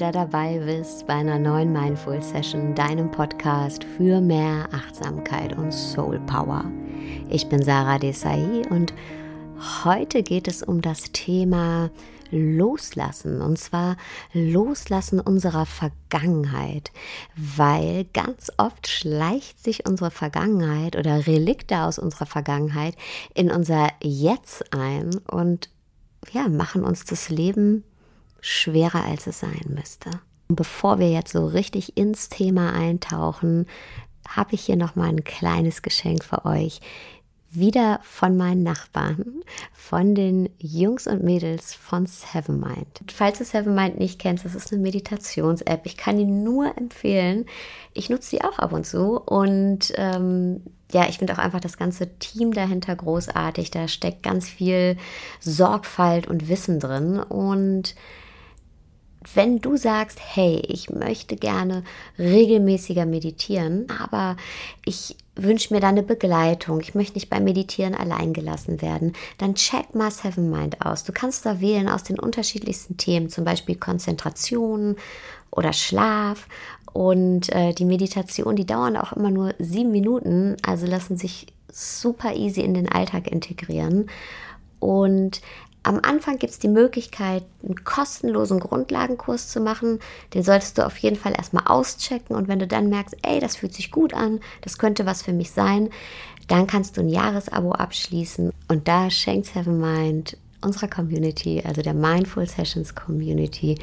wieder dabei bist bei einer neuen Mindful Session, deinem Podcast für mehr Achtsamkeit und Soul Power. Ich bin Sarah Desai und heute geht es um das Thema Loslassen und zwar Loslassen unserer Vergangenheit, weil ganz oft schleicht sich unsere Vergangenheit oder Relikte aus unserer Vergangenheit in unser Jetzt ein und ja, machen uns das Leben schwerer, als es sein müsste. Und bevor wir jetzt so richtig ins Thema eintauchen, habe ich hier noch mal ein kleines Geschenk für euch. Wieder von meinen Nachbarn, von den Jungs und Mädels von Seven Mind. Falls du Seven Mind nicht kennst, das ist eine Meditations-App. Ich kann die nur empfehlen. Ich nutze die auch ab und zu und ähm, ja, ich finde auch einfach das ganze Team dahinter großartig. Da steckt ganz viel Sorgfalt und Wissen drin. Und wenn du sagst, hey, ich möchte gerne regelmäßiger meditieren, aber ich wünsche mir da eine Begleitung, ich möchte nicht beim Meditieren allein gelassen werden, dann check mal Seven Mind aus. Du kannst da wählen aus den unterschiedlichsten Themen, zum Beispiel Konzentration oder Schlaf und äh, die Meditation, die dauern auch immer nur sieben Minuten, also lassen sich super easy in den Alltag integrieren. Und am Anfang gibt es die Möglichkeit, einen kostenlosen Grundlagenkurs zu machen. Den solltest du auf jeden Fall erstmal auschecken. Und wenn du dann merkst, ey, das fühlt sich gut an, das könnte was für mich sein, dann kannst du ein Jahresabo abschließen. Und da schenkt Seven Mind unserer Community, also der Mindful Sessions Community,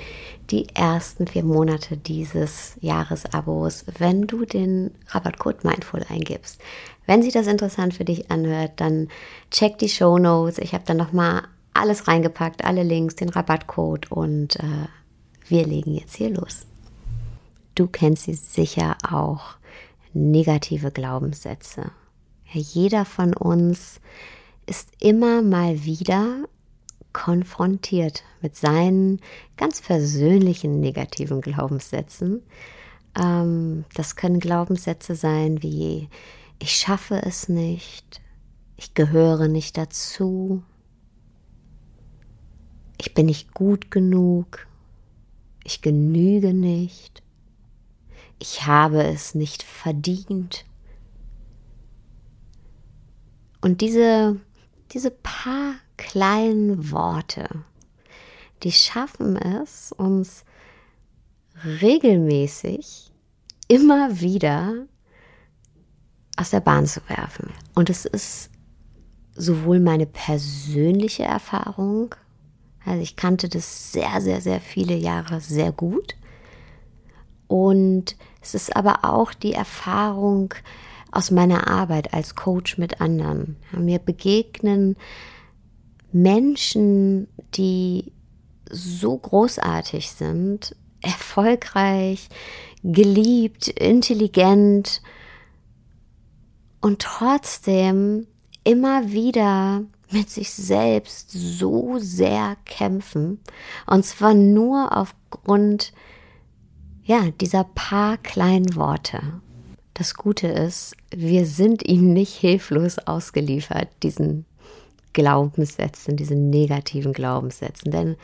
die ersten vier Monate dieses Jahresabos, wenn du den Rabattcode Mindful eingibst. Wenn sich das interessant für dich anhört, dann check die Show Notes. Ich habe da nochmal alles reingepackt, alle Links, den Rabattcode und äh, wir legen jetzt hier los. Du kennst sie sicher auch, negative Glaubenssätze. jeder von uns ist immer mal wieder konfrontiert mit seinen ganz persönlichen negativen Glaubenssätzen. Ähm, das können Glaubenssätze sein wie ich schaffe es nicht, ich gehöre nicht dazu, ich bin nicht gut genug, ich genüge nicht, ich habe es nicht verdient. Und diese, diese paar kleinen Worte, die schaffen es, uns regelmäßig immer wieder aus der Bahn zu werfen. Und es ist sowohl meine persönliche Erfahrung, also ich kannte das sehr, sehr, sehr viele Jahre sehr gut. Und es ist aber auch die Erfahrung aus meiner Arbeit als Coach mit anderen. Mir begegnen Menschen, die so großartig sind, erfolgreich, geliebt, intelligent und trotzdem immer wieder mit sich selbst so sehr kämpfen. Und zwar nur aufgrund, ja, dieser paar kleinen Worte. Das Gute ist, wir sind ihnen nicht hilflos ausgeliefert, diesen Glaubenssätzen, diesen negativen Glaubenssätzen. Denn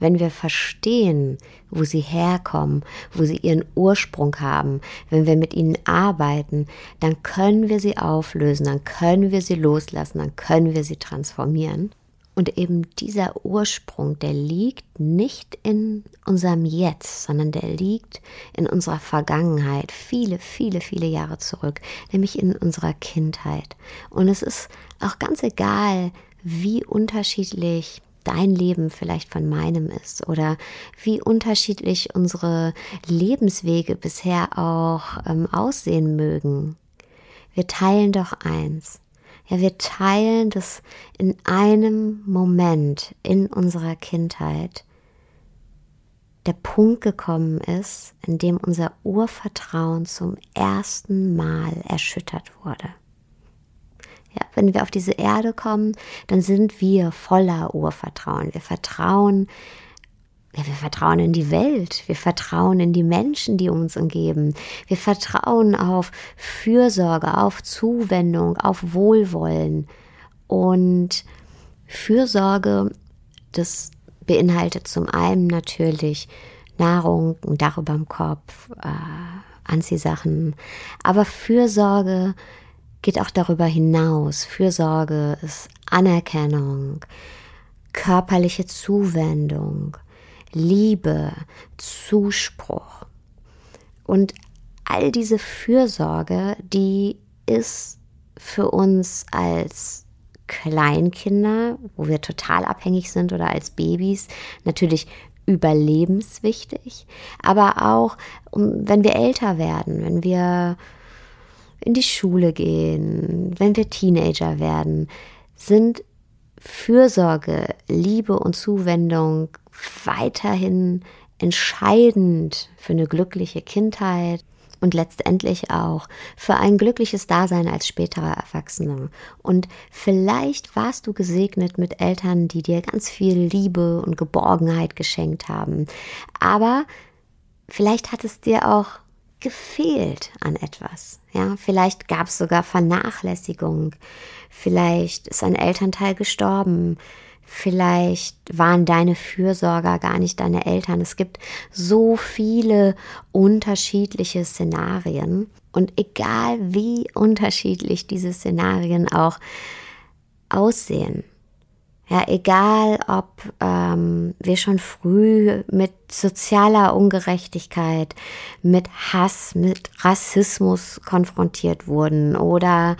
wenn wir verstehen, wo sie herkommen, wo sie ihren Ursprung haben, wenn wir mit ihnen arbeiten, dann können wir sie auflösen, dann können wir sie loslassen, dann können wir sie transformieren. Und eben dieser Ursprung, der liegt nicht in unserem Jetzt, sondern der liegt in unserer Vergangenheit, viele, viele, viele Jahre zurück, nämlich in unserer Kindheit. Und es ist auch ganz egal, wie unterschiedlich dein Leben vielleicht von meinem ist oder wie unterschiedlich unsere Lebenswege bisher auch ähm, aussehen mögen. Wir teilen doch eins. Ja, wir teilen, dass in einem Moment in unserer Kindheit der Punkt gekommen ist, in dem unser Urvertrauen zum ersten Mal erschüttert wurde. Ja, wenn wir auf diese Erde kommen, dann sind wir voller Urvertrauen. Wir vertrauen, ja, wir vertrauen in die Welt. Wir vertrauen in die Menschen, die uns umgeben. Wir vertrauen auf Fürsorge, auf Zuwendung, auf Wohlwollen. Und Fürsorge, das beinhaltet zum einen natürlich Nahrung, ein Dach über dem Kopf, äh, Anziehsachen. Aber Fürsorge geht auch darüber hinaus. Fürsorge ist Anerkennung, körperliche Zuwendung, Liebe, Zuspruch. Und all diese Fürsorge, die ist für uns als Kleinkinder, wo wir total abhängig sind oder als Babys, natürlich überlebenswichtig, aber auch wenn wir älter werden, wenn wir in die Schule gehen, wenn wir Teenager werden, sind Fürsorge, Liebe und Zuwendung weiterhin entscheidend für eine glückliche Kindheit und letztendlich auch für ein glückliches Dasein als späterer Erwachsener. Und vielleicht warst du gesegnet mit Eltern, die dir ganz viel Liebe und Geborgenheit geschenkt haben. Aber vielleicht hat es dir auch gefehlt an etwas. Ja, vielleicht gab es sogar Vernachlässigung. Vielleicht ist ein Elternteil gestorben. Vielleicht waren deine Fürsorger gar nicht deine Eltern. Es gibt so viele unterschiedliche Szenarien. Und egal wie unterschiedlich diese Szenarien auch aussehen, ja, egal ob ähm, wir schon früh mit sozialer Ungerechtigkeit, mit Hass, mit Rassismus konfrontiert wurden oder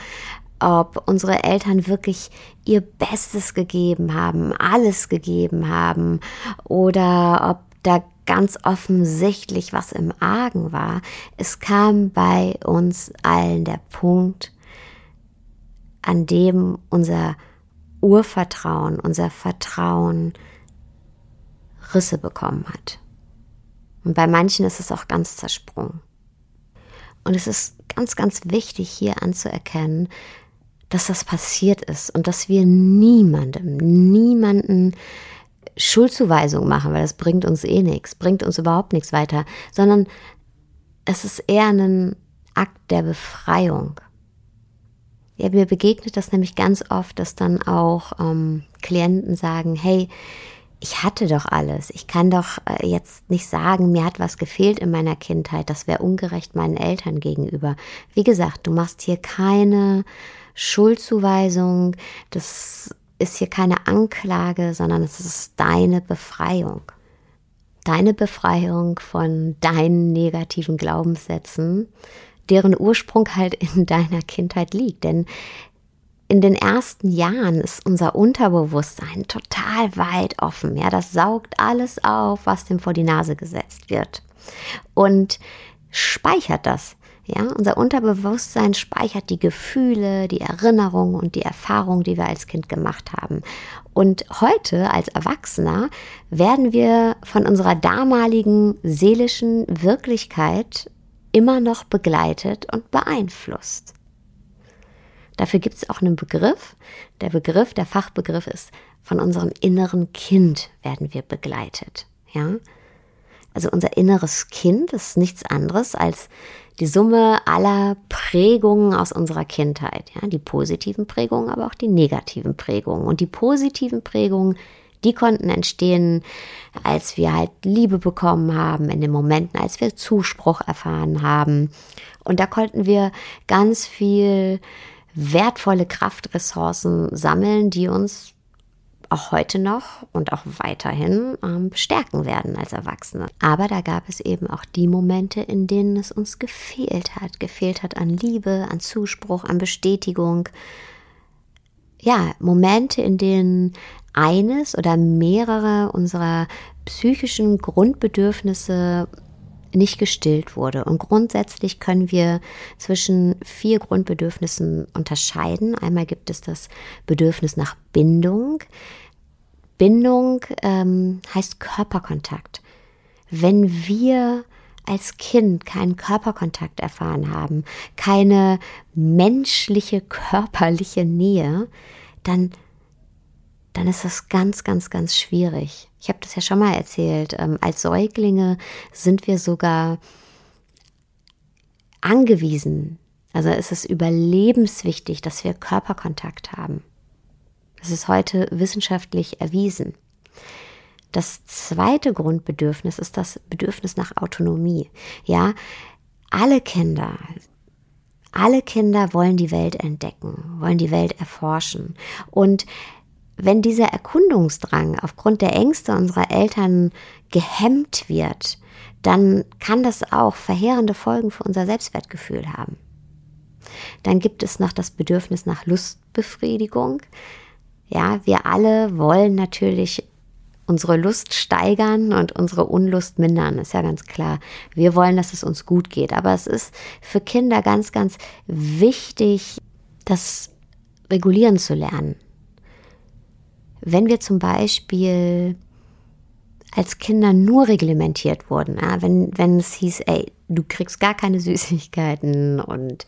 ob unsere Eltern wirklich ihr Bestes gegeben haben, alles gegeben haben oder ob da ganz offensichtlich was im Argen war. Es kam bei uns allen der Punkt, an dem unser Urvertrauen, unser Vertrauen Risse bekommen hat. Und bei manchen ist es auch ganz zersprungen. Und es ist ganz, ganz wichtig hier anzuerkennen, dass das passiert ist und dass wir niemandem, niemanden Schuldzuweisung machen, weil das bringt uns eh nichts, bringt uns überhaupt nichts weiter, sondern es ist eher ein Akt der Befreiung. Ja, mir begegnet das nämlich ganz oft, dass dann auch ähm, Klienten sagen, hey, ich hatte doch alles. Ich kann doch äh, jetzt nicht sagen, mir hat was gefehlt in meiner Kindheit. Das wäre ungerecht meinen Eltern gegenüber. Wie gesagt, du machst hier keine Schuldzuweisung, das ist hier keine Anklage, sondern es ist deine Befreiung. Deine Befreiung von deinen negativen Glaubenssätzen, deren Ursprung halt in deiner Kindheit liegt. Denn in den ersten Jahren ist unser Unterbewusstsein total weit offen. Ja, das saugt alles auf, was dem vor die Nase gesetzt wird. Und speichert das. Ja, unser Unterbewusstsein speichert die Gefühle, die Erinnerungen und die Erfahrungen, die wir als Kind gemacht haben. Und heute als Erwachsener werden wir von unserer damaligen seelischen Wirklichkeit immer noch begleitet und beeinflusst. Dafür gibt es auch einen Begriff. Der Begriff, der Fachbegriff ist, von unserem inneren Kind werden wir begleitet. Ja? Also unser inneres Kind ist nichts anderes als die Summe aller Prägungen aus unserer Kindheit, ja, die positiven Prägungen, aber auch die negativen Prägungen. Und die positiven Prägungen, die konnten entstehen, als wir halt Liebe bekommen haben, in den Momenten, als wir Zuspruch erfahren haben. Und da konnten wir ganz viel wertvolle Kraftressourcen sammeln, die uns auch heute noch und auch weiterhin ähm, bestärken werden als Erwachsene. Aber da gab es eben auch die Momente, in denen es uns gefehlt hat. Gefehlt hat an Liebe, an Zuspruch, an Bestätigung. Ja, Momente, in denen eines oder mehrere unserer psychischen Grundbedürfnisse nicht gestillt wurde. Und grundsätzlich können wir zwischen vier Grundbedürfnissen unterscheiden. Einmal gibt es das Bedürfnis nach Bindung. Bindung ähm, heißt Körperkontakt. Wenn wir als Kind keinen Körperkontakt erfahren haben, keine menschliche körperliche Nähe, dann dann ist das ganz, ganz, ganz schwierig. Ich habe das ja schon mal erzählt. Ähm, als Säuglinge sind wir sogar angewiesen. Also ist es überlebenswichtig, dass wir Körperkontakt haben. Das ist heute wissenschaftlich erwiesen. Das zweite Grundbedürfnis ist das Bedürfnis nach Autonomie. Ja, alle Kinder, alle Kinder wollen die Welt entdecken, wollen die Welt erforschen. Und wenn dieser Erkundungsdrang aufgrund der Ängste unserer Eltern gehemmt wird, dann kann das auch verheerende Folgen für unser Selbstwertgefühl haben. Dann gibt es noch das Bedürfnis nach Lustbefriedigung. Ja, wir alle wollen natürlich unsere Lust steigern und unsere Unlust mindern, ist ja ganz klar. Wir wollen, dass es uns gut geht, aber es ist für Kinder ganz, ganz wichtig, das regulieren zu lernen. Wenn wir zum Beispiel als Kinder nur reglementiert wurden, ja, wenn, wenn es hieß, ey, du kriegst gar keine Süßigkeiten und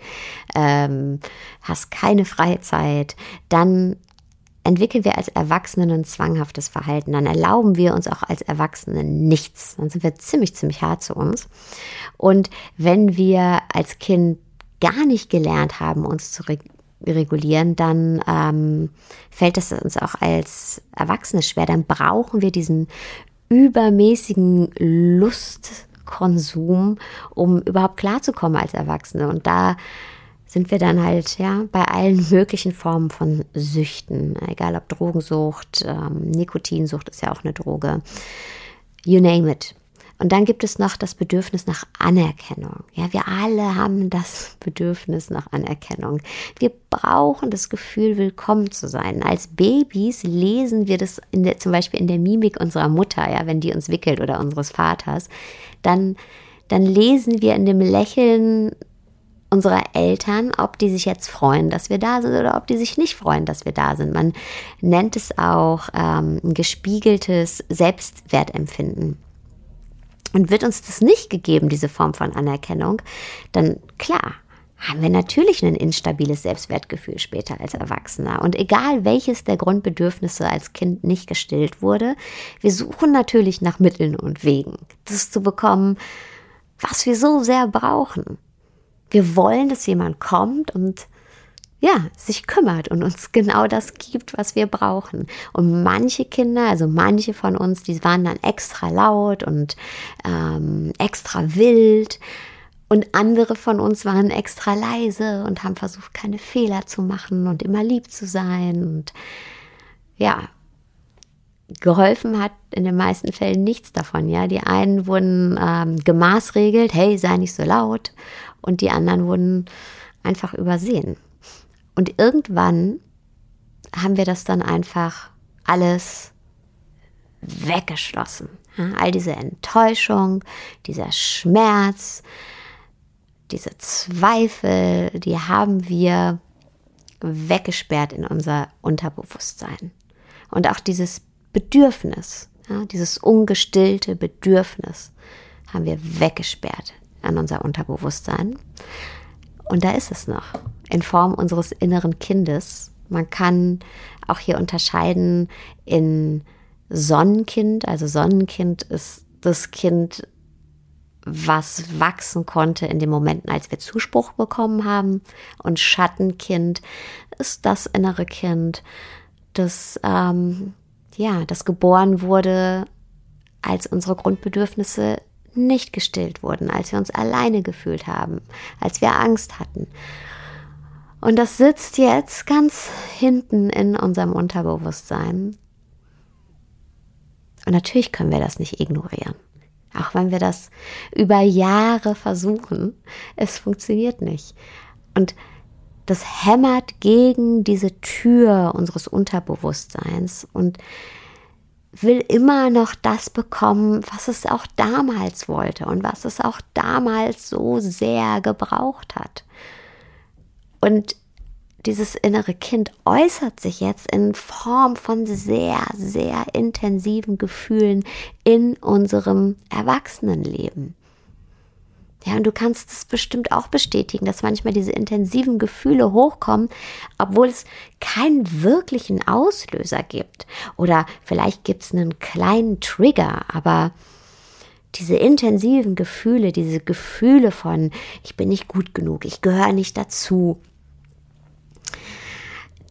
ähm, hast keine Freizeit, dann entwickeln wir als Erwachsene ein zwanghaftes Verhalten. Dann erlauben wir uns auch als Erwachsene nichts. Dann sind wir ziemlich, ziemlich hart zu uns. Und wenn wir als Kind gar nicht gelernt haben, uns zu regulieren, dann ähm, fällt es uns auch als Erwachsene schwer. Dann brauchen wir diesen übermäßigen Lustkonsum, um überhaupt klarzukommen als Erwachsene. Und da sind wir dann halt ja bei allen möglichen Formen von Süchten, egal ob Drogensucht, ähm, Nikotinsucht ist ja auch eine Droge, you name it. Und dann gibt es noch das Bedürfnis nach Anerkennung. Ja, wir alle haben das Bedürfnis nach Anerkennung. Wir brauchen das Gefühl, willkommen zu sein. Als Babys lesen wir das der, zum Beispiel in der Mimik unserer Mutter, ja, wenn die uns wickelt oder unseres Vaters, dann, dann lesen wir in dem Lächeln unserer Eltern, ob die sich jetzt freuen, dass wir da sind oder ob die sich nicht freuen, dass wir da sind. Man nennt es auch ähm, ein gespiegeltes Selbstwertempfinden. Und wird uns das nicht gegeben, diese Form von Anerkennung, dann klar, haben wir natürlich ein instabiles Selbstwertgefühl später als Erwachsener. Und egal welches der Grundbedürfnisse als Kind nicht gestillt wurde, wir suchen natürlich nach Mitteln und Wegen, das zu bekommen, was wir so sehr brauchen. Wir wollen, dass jemand kommt und ja, sich kümmert und uns genau das gibt, was wir brauchen. Und manche Kinder, also manche von uns, die waren dann extra laut und ähm, extra wild. Und andere von uns waren extra leise und haben versucht, keine Fehler zu machen und immer lieb zu sein. Und ja, geholfen hat in den meisten Fällen nichts davon. Ja, die einen wurden ähm, gemaßregelt, hey, sei nicht so laut, und die anderen wurden einfach übersehen. Und irgendwann haben wir das dann einfach alles weggeschlossen. Ja, all diese Enttäuschung, dieser Schmerz, diese Zweifel, die haben wir weggesperrt in unser Unterbewusstsein. Und auch dieses Bedürfnis, ja, dieses ungestillte Bedürfnis haben wir weggesperrt an unser Unterbewusstsein. Und da ist es noch, in Form unseres inneren Kindes. Man kann auch hier unterscheiden in Sonnenkind. Also Sonnenkind ist das Kind, was wachsen konnte in den Momenten, als wir Zuspruch bekommen haben. Und Schattenkind ist das innere Kind, das ähm, ja, das geboren wurde, als unsere Grundbedürfnisse nicht gestillt wurden, als wir uns alleine gefühlt haben, als wir Angst hatten. Und das sitzt jetzt ganz hinten in unserem Unterbewusstsein. Und natürlich können wir das nicht ignorieren. Auch wenn wir das über Jahre versuchen, es funktioniert nicht. Und das hämmert gegen diese Tür unseres Unterbewusstseins und will immer noch das bekommen, was es auch damals wollte und was es auch damals so sehr gebraucht hat. Und dieses innere Kind äußert sich jetzt in Form von sehr, sehr intensiven Gefühlen in unserem Erwachsenenleben. Ja, und du kannst es bestimmt auch bestätigen, dass manchmal diese intensiven Gefühle hochkommen, obwohl es keinen wirklichen Auslöser gibt. Oder vielleicht gibt es einen kleinen Trigger, aber diese intensiven Gefühle, diese Gefühle von, ich bin nicht gut genug, ich gehöre nicht dazu,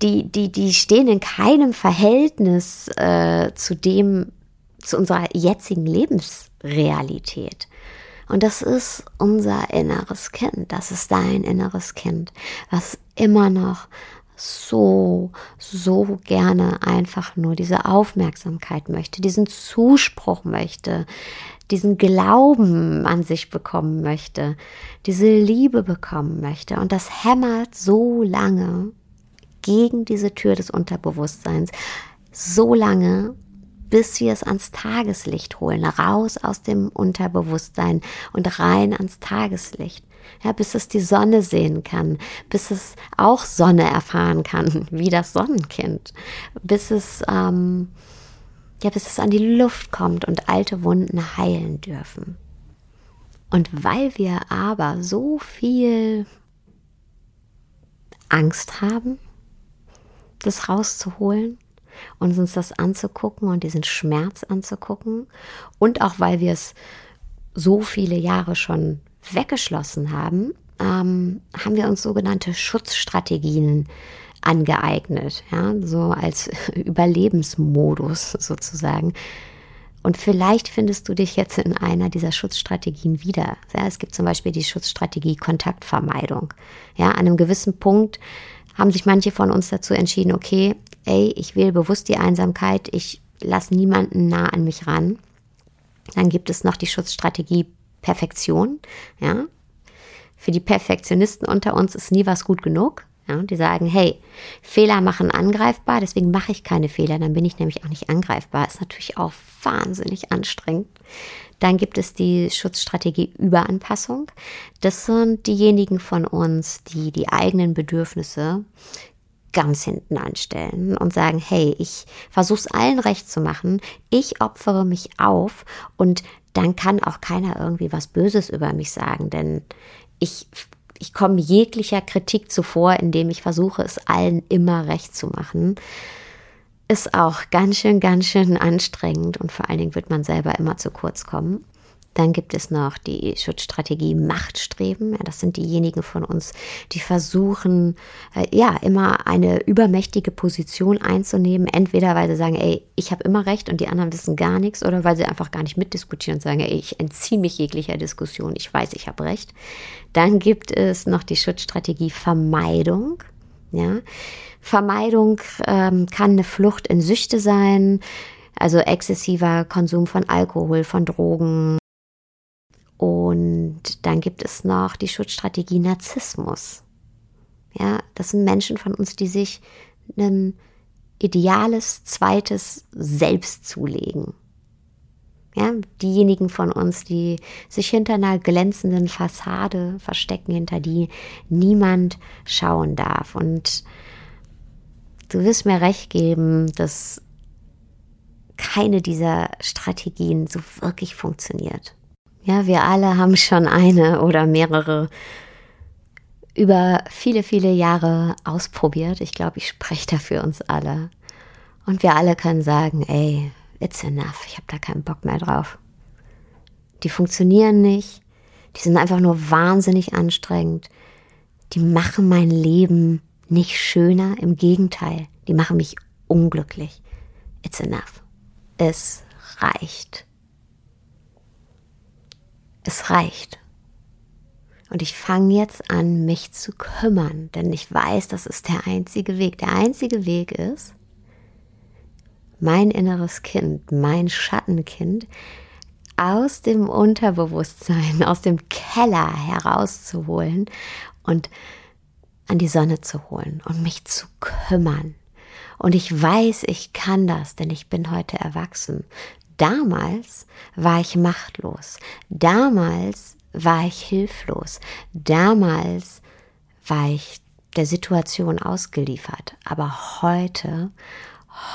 die, die, die stehen in keinem Verhältnis äh, zu dem, zu unserer jetzigen Lebensrealität. Und das ist unser inneres Kind, das ist dein inneres Kind, was immer noch so, so gerne einfach nur diese Aufmerksamkeit möchte, diesen Zuspruch möchte, diesen Glauben an sich bekommen möchte, diese Liebe bekommen möchte. Und das hämmert so lange gegen diese Tür des Unterbewusstseins, so lange, bis wir es ans Tageslicht holen, raus aus dem Unterbewusstsein und rein ans Tageslicht. Ja, bis es die Sonne sehen kann, bis es auch Sonne erfahren kann, wie das Sonnenkind, bis es, ähm, ja, bis es an die Luft kommt und alte Wunden heilen dürfen. Und weil wir aber so viel Angst haben, das rauszuholen, und uns das anzugucken und diesen Schmerz anzugucken. Und auch weil wir es so viele Jahre schon weggeschlossen haben, ähm, haben wir uns sogenannte Schutzstrategien angeeignet, ja, so als Überlebensmodus sozusagen. Und vielleicht findest du dich jetzt in einer dieser Schutzstrategien wieder. Ja, es gibt zum Beispiel die Schutzstrategie Kontaktvermeidung. Ja, an einem gewissen Punkt haben sich manche von uns dazu entschieden, okay, ey, ich wähle bewusst die Einsamkeit, ich lasse niemanden nah an mich ran. Dann gibt es noch die Schutzstrategie Perfektion, ja. Für die Perfektionisten unter uns ist nie was gut genug. Ja, die sagen, hey, Fehler machen angreifbar, deswegen mache ich keine Fehler, dann bin ich nämlich auch nicht angreifbar. Ist natürlich auch wahnsinnig anstrengend. Dann gibt es die Schutzstrategie Überanpassung. Das sind diejenigen von uns, die die eigenen Bedürfnisse ganz hinten anstellen und sagen, hey, ich versuche es allen recht zu machen, ich opfere mich auf und dann kann auch keiner irgendwie was Böses über mich sagen, denn ich, ich komme jeglicher Kritik zuvor, indem ich versuche, es allen immer recht zu machen. Ist auch ganz schön, ganz schön anstrengend und vor allen Dingen wird man selber immer zu kurz kommen. Dann gibt es noch die Schutzstrategie Machtstreben. Das sind diejenigen von uns, die versuchen, äh, ja, immer eine übermächtige Position einzunehmen. Entweder weil sie sagen, ey, ich habe immer recht und die anderen wissen gar nichts, oder weil sie einfach gar nicht mitdiskutieren und sagen, ey, ich entziehe mich jeglicher Diskussion, ich weiß, ich habe recht. Dann gibt es noch die Schutzstrategie Vermeidung. Ja, Vermeidung ähm, kann eine Flucht in Süchte sein, also exzessiver Konsum von Alkohol, von Drogen, und dann gibt es noch die Schutzstrategie Narzissmus. Ja, das sind Menschen von uns, die sich ein ideales zweites Selbst zulegen. Ja, diejenigen von uns, die sich hinter einer glänzenden Fassade verstecken, hinter die niemand schauen darf. Und du wirst mir recht geben, dass keine dieser Strategien so wirklich funktioniert. Ja, wir alle haben schon eine oder mehrere über viele, viele Jahre ausprobiert. Ich glaube, ich spreche da für uns alle. Und wir alle können sagen, ey, it's enough, ich habe da keinen Bock mehr drauf. Die funktionieren nicht, die sind einfach nur wahnsinnig anstrengend, die machen mein Leben nicht schöner, im Gegenteil, die machen mich unglücklich. It's enough. Es reicht. Es reicht. Und ich fange jetzt an, mich zu kümmern, denn ich weiß, das ist der einzige Weg. Der einzige Weg ist, mein inneres Kind, mein Schattenkind aus dem Unterbewusstsein, aus dem Keller herauszuholen und an die Sonne zu holen und mich zu kümmern. Und ich weiß, ich kann das, denn ich bin heute erwachsen. Damals war ich machtlos. Damals war ich hilflos. Damals war ich der Situation ausgeliefert. Aber heute,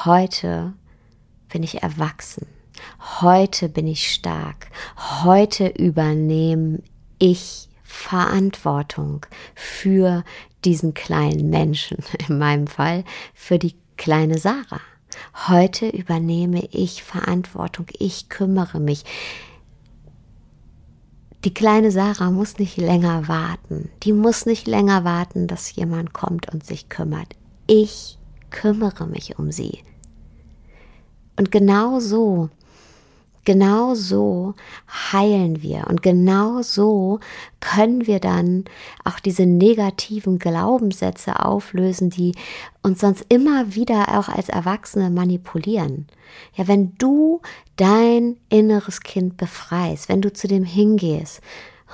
heute bin ich erwachsen. Heute bin ich stark. Heute übernehme ich Verantwortung für diesen kleinen Menschen, in meinem Fall für die kleine Sarah. Heute übernehme ich Verantwortung, ich kümmere mich. Die kleine Sarah muss nicht länger warten. Die muss nicht länger warten, dass jemand kommt und sich kümmert. Ich kümmere mich um sie. Und genau so Genau so heilen wir und genau so können wir dann auch diese negativen Glaubenssätze auflösen, die uns sonst immer wieder auch als Erwachsene manipulieren. Ja, wenn du dein inneres Kind befreist, wenn du zu dem hingehst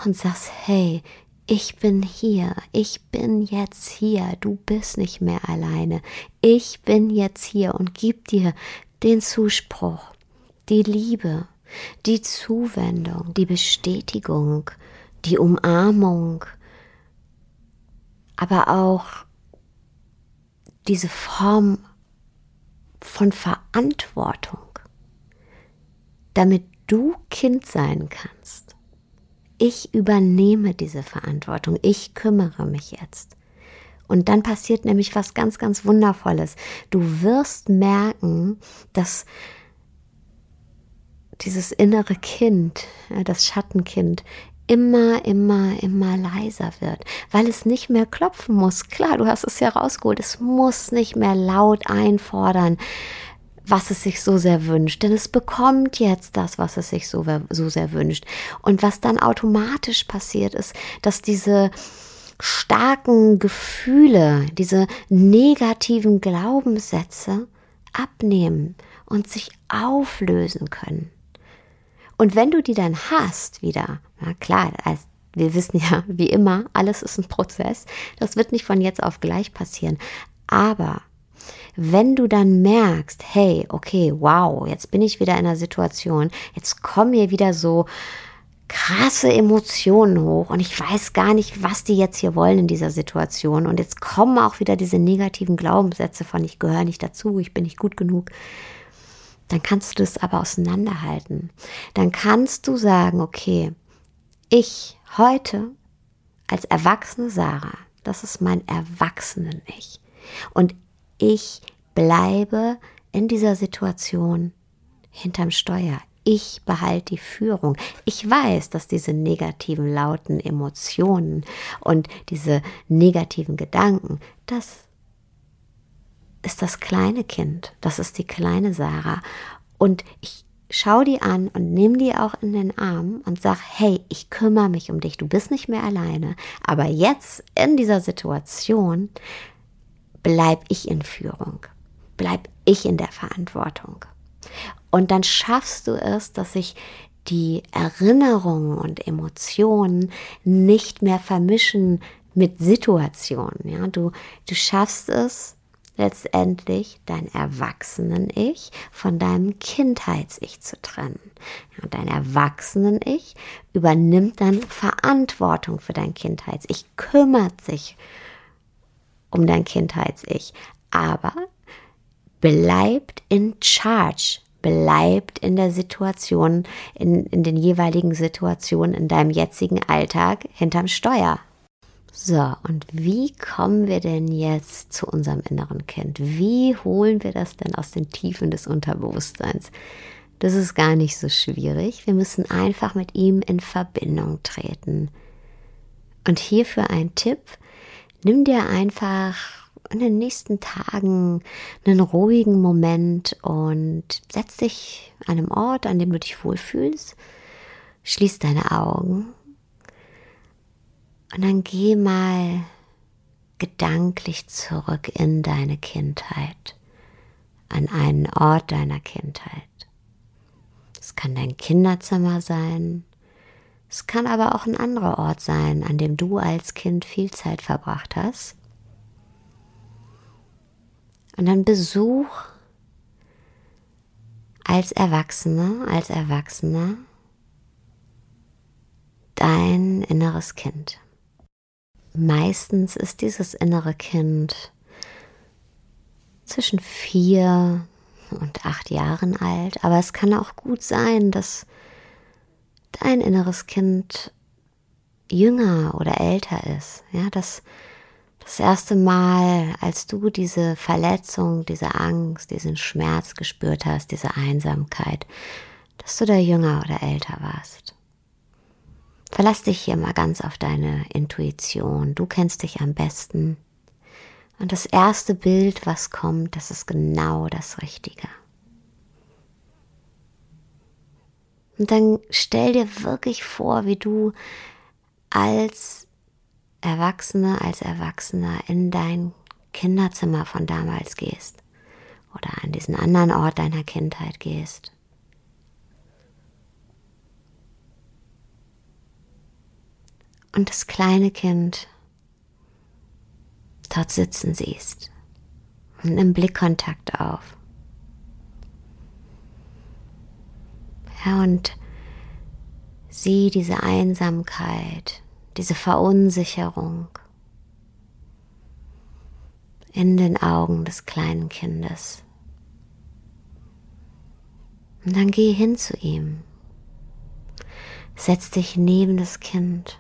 und sagst, hey, ich bin hier, ich bin jetzt hier, du bist nicht mehr alleine, ich bin jetzt hier und gib dir den Zuspruch, die Liebe, die Zuwendung, die Bestätigung, die Umarmung, aber auch diese Form von Verantwortung, damit du Kind sein kannst. Ich übernehme diese Verantwortung, ich kümmere mich jetzt. Und dann passiert nämlich was ganz, ganz Wundervolles. Du wirst merken, dass dieses innere Kind, das Schattenkind, immer, immer, immer leiser wird, weil es nicht mehr klopfen muss. Klar, du hast es ja rausgeholt. Es muss nicht mehr laut einfordern, was es sich so sehr wünscht, denn es bekommt jetzt das, was es sich so, so sehr wünscht. Und was dann automatisch passiert ist, dass diese starken Gefühle, diese negativen Glaubenssätze abnehmen und sich auflösen können. Und wenn du die dann hast wieder, na klar, als wir wissen ja, wie immer, alles ist ein Prozess. Das wird nicht von jetzt auf gleich passieren. Aber wenn du dann merkst, hey, okay, wow, jetzt bin ich wieder in einer Situation, jetzt kommen mir wieder so krasse Emotionen hoch und ich weiß gar nicht, was die jetzt hier wollen in dieser Situation. Und jetzt kommen auch wieder diese negativen Glaubenssätze von ich gehöre nicht dazu, ich bin nicht gut genug dann kannst du das aber auseinanderhalten. Dann kannst du sagen, okay, ich heute als erwachsene Sarah, das ist mein erwachsenen Ich. Und ich bleibe in dieser Situation hinterm Steuer. Ich behalte die Führung. Ich weiß, dass diese negativen, lauten Emotionen und diese negativen Gedanken, das ist das kleine Kind, das ist die kleine Sarah. Und ich schau die an und nimm die auch in den Arm und sag, hey, ich kümmere mich um dich, du bist nicht mehr alleine. Aber jetzt in dieser Situation bleib ich in Führung, bleib ich in der Verantwortung. Und dann schaffst du es, dass sich die Erinnerungen und Emotionen nicht mehr vermischen mit Situationen. Ja, du, du schaffst es, letztendlich dein Erwachsenen-Ich von deinem Kindheits-Ich zu trennen. Ja, dein Erwachsenen-Ich übernimmt dann Verantwortung für dein Kindheits-Ich, kümmert sich um dein Kindheits-Ich, aber bleibt in Charge, bleibt in der Situation, in, in den jeweiligen Situationen in deinem jetzigen Alltag hinterm Steuer. So, und wie kommen wir denn jetzt zu unserem inneren Kind? Wie holen wir das denn aus den Tiefen des Unterbewusstseins? Das ist gar nicht so schwierig. Wir müssen einfach mit ihm in Verbindung treten. Und hierfür ein Tipp. Nimm dir einfach in den nächsten Tagen einen ruhigen Moment und setz dich an einem Ort, an dem du dich wohlfühlst. Schließ deine Augen und dann geh mal gedanklich zurück in deine Kindheit, an einen Ort deiner Kindheit. Es kann dein Kinderzimmer sein, es kann aber auch ein anderer Ort sein, an dem du als Kind viel Zeit verbracht hast. Und dann besuch als Erwachsener, als Erwachsener dein inneres Kind. Meistens ist dieses innere Kind zwischen vier und acht Jahren alt, aber es kann auch gut sein, dass dein inneres Kind jünger oder älter ist. Ja, dass das erste Mal, als du diese Verletzung, diese Angst, diesen Schmerz gespürt hast, diese Einsamkeit, dass du da jünger oder älter warst. Verlass dich hier mal ganz auf deine Intuition. Du kennst dich am besten. Und das erste Bild, was kommt, das ist genau das Richtige. Und dann stell dir wirklich vor, wie du als Erwachsene, als Erwachsener in dein Kinderzimmer von damals gehst oder an diesen anderen Ort deiner Kindheit gehst. Und das kleine Kind dort sitzen siehst und nimm Blickkontakt auf. Ja, und sieh diese Einsamkeit, diese Verunsicherung in den Augen des kleinen Kindes. Und dann geh hin zu ihm. Setz dich neben das Kind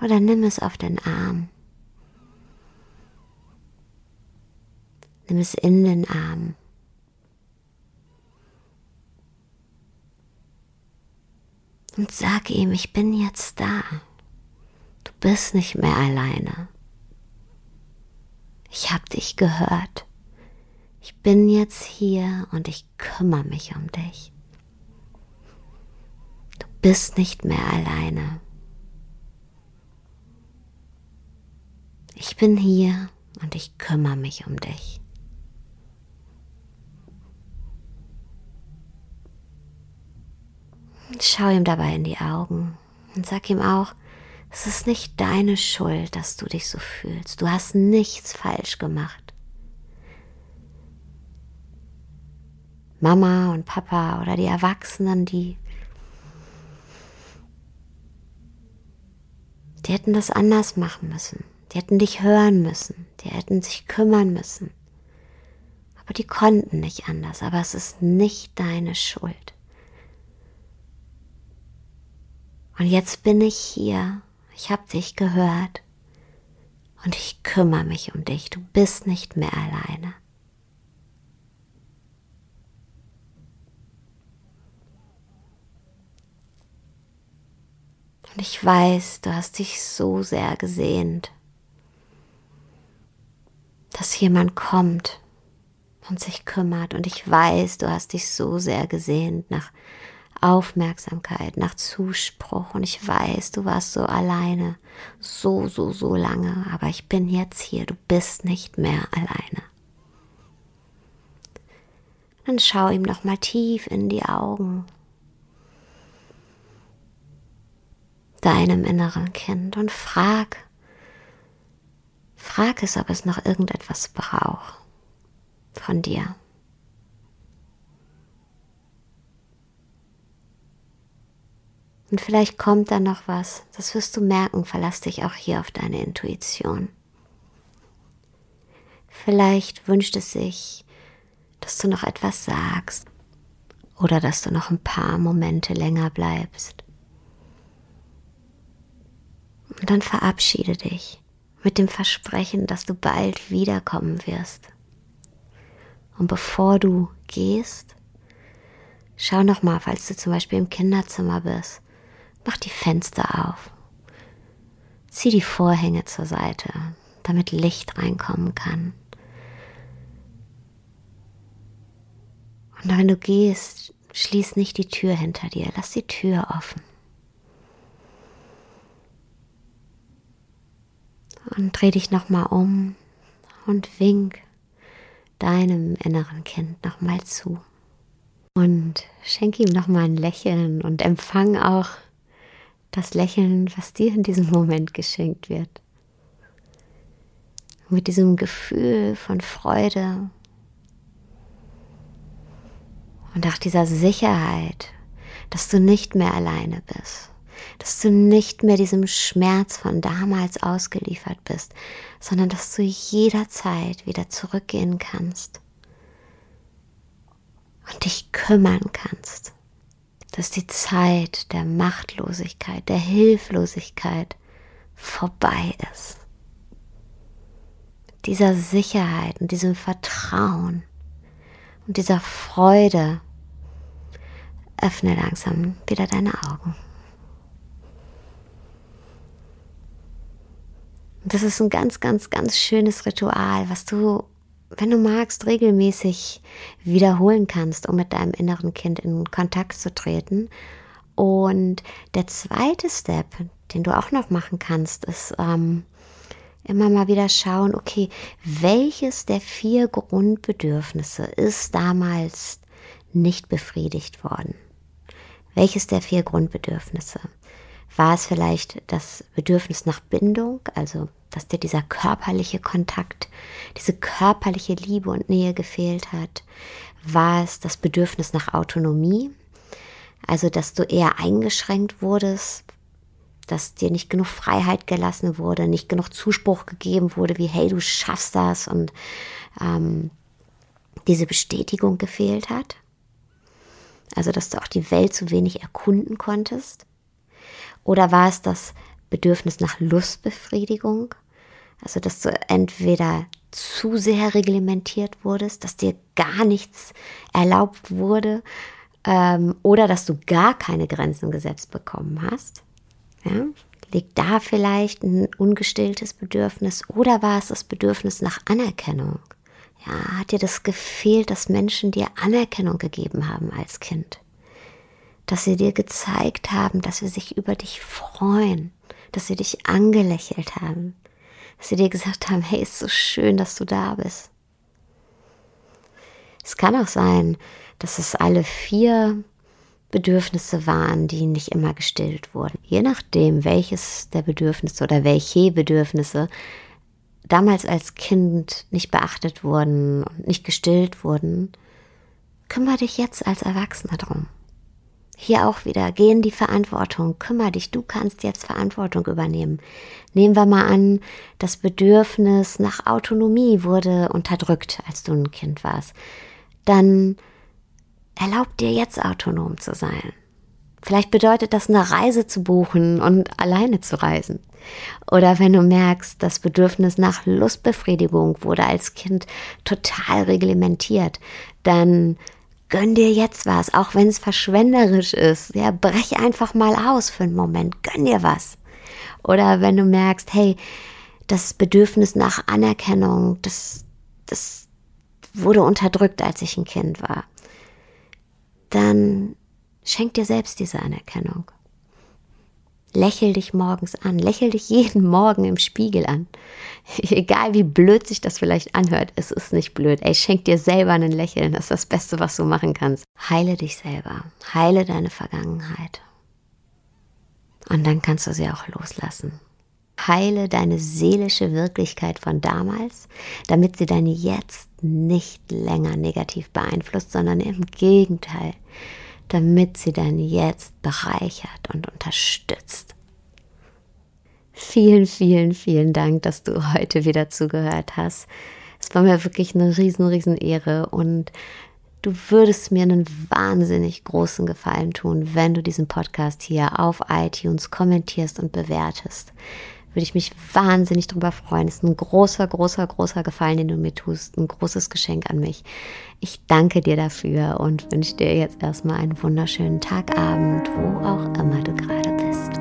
oder nimm es auf den Arm. Nimm es in den Arm. Und sag ihm, ich bin jetzt da. Du bist nicht mehr alleine. Ich habe dich gehört. Ich bin jetzt hier und ich kümmere mich um dich. Du bist nicht mehr alleine. Ich bin hier und ich kümmere mich um dich. Schau ihm dabei in die Augen und sag ihm auch, es ist nicht deine Schuld, dass du dich so fühlst. Du hast nichts falsch gemacht. Mama und Papa oder die Erwachsenen, die, die hätten das anders machen müssen. Die hätten dich hören müssen. Die hätten sich kümmern müssen. Aber die konnten nicht anders. Aber es ist nicht deine Schuld. Und jetzt bin ich hier, ich habe dich gehört und ich kümmere mich um dich. Du bist nicht mehr alleine. Und ich weiß, du hast dich so sehr gesehnt, dass jemand kommt und sich kümmert. Und ich weiß, du hast dich so sehr gesehnt nach Aufmerksamkeit, nach Zuspruch. Und ich weiß, du warst so alleine, so, so, so lange, aber ich bin jetzt hier, du bist nicht mehr alleine. Dann schau ihm noch mal tief in die Augen, deinem inneren Kind und frag, frag es, ob es noch irgendetwas braucht von dir. Und vielleicht kommt da noch was. Das wirst du merken. Verlass dich auch hier auf deine Intuition. Vielleicht wünscht es sich, dass du noch etwas sagst oder dass du noch ein paar Momente länger bleibst. Und dann verabschiede dich mit dem Versprechen, dass du bald wiederkommen wirst. Und bevor du gehst, schau noch mal, falls du zum Beispiel im Kinderzimmer bist, Mach die Fenster auf. Zieh die Vorhänge zur Seite, damit Licht reinkommen kann. Und wenn du gehst, schließ nicht die Tür hinter dir, lass die Tür offen. Und dreh dich nochmal um und wink deinem inneren Kind nochmal zu. Und schenk ihm nochmal ein Lächeln und empfang auch das Lächeln, was dir in diesem Moment geschenkt wird. Mit diesem Gefühl von Freude und auch dieser Sicherheit, dass du nicht mehr alleine bist, dass du nicht mehr diesem Schmerz von damals ausgeliefert bist, sondern dass du jederzeit wieder zurückgehen kannst und dich kümmern kannst dass die Zeit der Machtlosigkeit, der Hilflosigkeit vorbei ist. Mit dieser Sicherheit und diesem Vertrauen und dieser Freude öffne langsam wieder deine Augen. Und das ist ein ganz, ganz, ganz schönes Ritual, was du wenn du magst, regelmäßig wiederholen kannst, um mit deinem inneren Kind in Kontakt zu treten. Und der zweite Step, den du auch noch machen kannst, ist ähm, immer mal wieder schauen, okay, welches der vier Grundbedürfnisse ist damals nicht befriedigt worden? Welches der vier Grundbedürfnisse? War es vielleicht das Bedürfnis nach Bindung, also dass dir dieser körperliche Kontakt, diese körperliche Liebe und Nähe gefehlt hat? War es das Bedürfnis nach Autonomie, also dass du eher eingeschränkt wurdest, dass dir nicht genug Freiheit gelassen wurde, nicht genug Zuspruch gegeben wurde, wie hey, du schaffst das und ähm, diese Bestätigung gefehlt hat? Also dass du auch die Welt zu wenig erkunden konntest? Oder war es das Bedürfnis nach Lustbefriedigung? Also, dass du entweder zu sehr reglementiert wurdest, dass dir gar nichts erlaubt wurde ähm, oder dass du gar keine Grenzen gesetzt bekommen hast. Ja? Liegt da vielleicht ein ungestilltes Bedürfnis oder war es das Bedürfnis nach Anerkennung? Ja, hat dir das gefehlt, dass Menschen dir Anerkennung gegeben haben als Kind? Dass sie dir gezeigt haben, dass sie sich über dich freuen, dass sie dich angelächelt haben, dass sie dir gesagt haben, hey, ist so schön, dass du da bist. Es kann auch sein, dass es alle vier Bedürfnisse waren, die nicht immer gestillt wurden. Je nachdem, welches der Bedürfnisse oder welche Bedürfnisse damals als Kind nicht beachtet wurden und nicht gestillt wurden, kümmere dich jetzt als Erwachsener drum. Hier auch wieder, geh in die Verantwortung, kümmere dich, du kannst jetzt Verantwortung übernehmen. Nehmen wir mal an, das Bedürfnis nach Autonomie wurde unterdrückt, als du ein Kind warst. Dann erlaub dir jetzt autonom zu sein. Vielleicht bedeutet das eine Reise zu buchen und alleine zu reisen. Oder wenn du merkst, das Bedürfnis nach Lustbefriedigung wurde als Kind total reglementiert, dann gönn dir jetzt was, auch wenn es verschwenderisch ist. Ja, brech einfach mal aus für einen Moment, gönn dir was. Oder wenn du merkst, hey, das Bedürfnis nach Anerkennung, das, das wurde unterdrückt, als ich ein Kind war, dann schenk dir selbst diese Anerkennung. Lächel dich morgens an, lächel dich jeden Morgen im Spiegel an. Egal wie blöd sich das vielleicht anhört, es ist nicht blöd. Ey, schenk dir selber ein Lächeln, das ist das Beste, was du machen kannst. Heile dich selber, heile deine Vergangenheit. Und dann kannst du sie auch loslassen. Heile deine seelische Wirklichkeit von damals, damit sie deine Jetzt nicht länger negativ beeinflusst, sondern im Gegenteil damit sie dein Jetzt bereichert und unterstützt. Vielen, vielen, vielen Dank, dass du heute wieder zugehört hast. Es war mir wirklich eine riesen, riesen Ehre und du würdest mir einen wahnsinnig großen Gefallen tun, wenn du diesen Podcast hier auf iTunes kommentierst und bewertest würde ich mich wahnsinnig drüber freuen. Es ist ein großer, großer, großer Gefallen, den du mir tust. Ein großes Geschenk an mich. Ich danke dir dafür und wünsche dir jetzt erstmal einen wunderschönen Tag, Abend, wo auch immer du gerade bist.